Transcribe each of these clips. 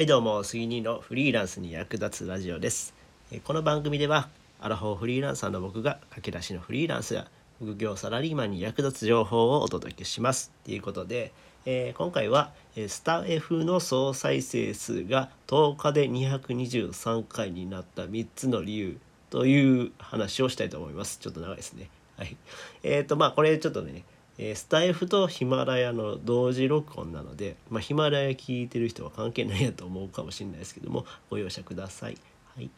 はいどうも杉兄のフリーランスに役立つラジオです。えこの番組ではアラフォーフリーランサーの僕が駆け出しのフリーランスや副業サラリーマンに役立つ情報をお届けします。ということで、えー今回はえスタ F の総再生数が10日で223回になった3つの理由という話をしたいと思います。ちょっと長いですね。はい。えーとまあこれちょっとねえースタイフとヒマラヤの同時録音なので、まあ、ヒマラヤ聞いてる人は関係ないやと思うかもしれないですけどもご容赦ください。はい、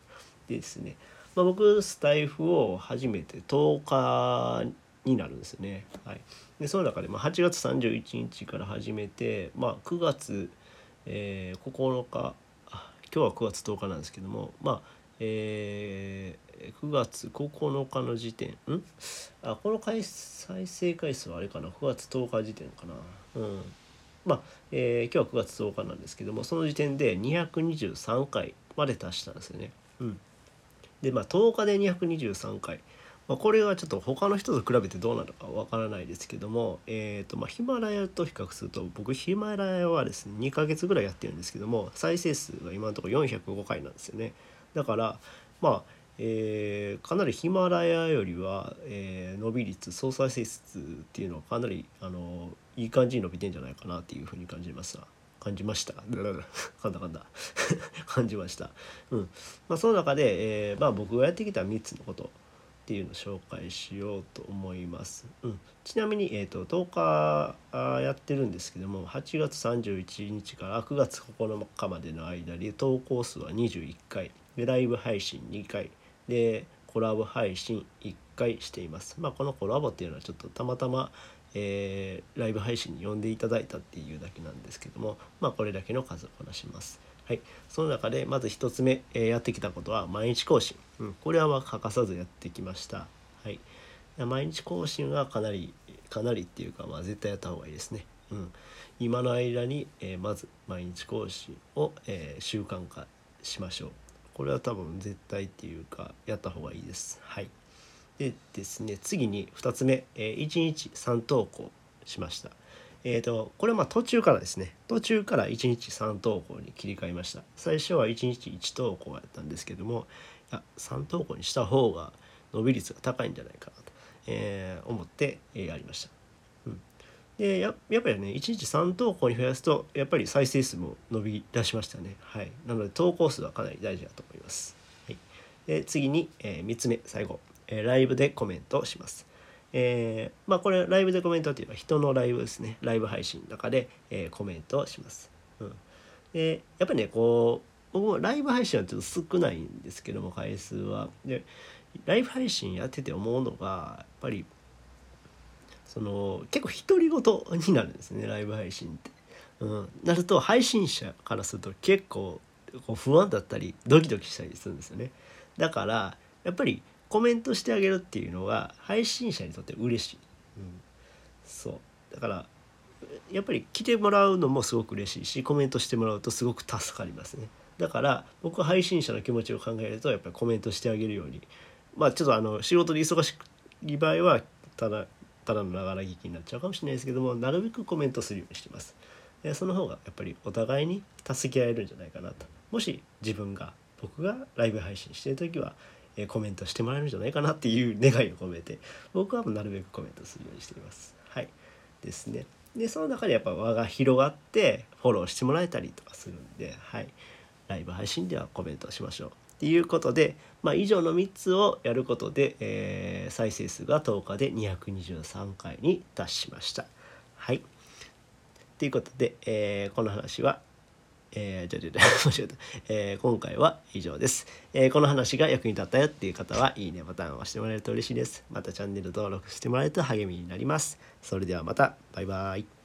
でですね、まあ、僕スタイフを始めて10日になるんですね。はい、でその中で、まあ、8月31日から始めて、まあ、9月、えー9日今日は9月10日なんですけどもまあえー9月9日の時点？ん？あこの回再生回数はあれかな？9月10日時点かな。うん。まあ、えー今日は9月10日なんですけどもその時点で223回まで達したんですよね。うん。でまあ10日で223回。まあ、これはちょっと他の人と比べてどうなのかわからないですけども、えーとまあ、ヒマラヤと比較すると僕ヒマラヤはですね2ヶ月ぐらいやってるんですけども再生数が今のところ405回なんですよね。だからまあえーかなりヒマラヤよりは、えー伸び率総再生数っていうのはかなりあのいい感じに伸びてんじゃないかなっていうふうに感じました感じました。噛んだ噛んだ。感じました。うん。まあその中で、えーまあ、僕がやってきた3つのことっていうのを紹介しようと思います。うん、ちなみに、えー、と10日やってるんですけども8月31日から9月9日までの間に投稿数は21回。でライブ配信2回。でコラボ配信1回しています。まあ、このコラボっていうのはちょっとたまたま、えーライブ配信に呼んでいただいたっていうだけなんですけども、まあ、これだけの数をこなします。はい、その中でまず1つ目、えーやってきたことは毎日更新、うん、これはま欠かさずやってきました、はい、毎日更新はかなりかなりっていうか、まあ、絶対やった方がいいですね、うん、今の間に、えーまず毎日更新を、え習慣化しましょう。これは多分絶対っていうかやった方がいいです。はい。でですね次に2つ目、え1日3投稿しました。えー、とこれまあ途中からですね。途中から1日3投稿に切り替えました。最初は1日1投稿やったんですけどもいや3投稿にした方が伸び率が高いんじゃないかなと、えー思って、やりました、でややっぱりね1日3投稿に増やすとやっぱり再生数も伸び出しましたね。はい。なので投稿数はかなり大事だと思います、はい、で次に、え3つ目最後、えーライブでコメントをします。えーまあこれライブでコメントっていうのは人のライブですね。ライブ配信の中で、えーコメントをします、うん、でやっぱりねこう僕もライブ配信はちょっと少ないんですけども回数は。でライブ配信やってて思うのがやっぱりその結構独り言になるんですねライブ配信って。うん、なると配信者からすると結構こう不安だったりドキドキしたりするんですよね。だからやっぱりコメントしてあげるっていうのが配信者にとって嬉しい。うん、そうだからやっぱり来てもらうのもすごく嬉しいしコメントしてもらうとすごく助かりますね。だから僕は配信者の気持ちを考えるとやっぱりコメントしてあげるようにまあちょっとあの仕事で忙しい場合はただただのながら聞きになっちゃうかもしれないですけどもなるべくコメントするようにしてます。でその方がやっぱりお互いに助け合えるんじゃないかなともし自分が僕がライブ配信してる時は、コメントしてもらえるんじゃないかなっていう願いを込めて僕はなるべくコメントするようにしています。はいですね。でその中でやっぱ輪が広がってフォローしてもらえたりとかするんで、はい、ライブ配信ではコメントしましょう。っていうことで、まあ、以上の3つをやることで、えー再生数が10日で223回に達しました。はい。ということで、えーこの話は、えー、ちょちょちょ間違えた、えー今回は以上です、えーこの話が役に立ったよっていう方はいいねボタンを押してもらえると嬉しいです。またチャンネル登録してもらえると励みになります。それではまた、バイバイ。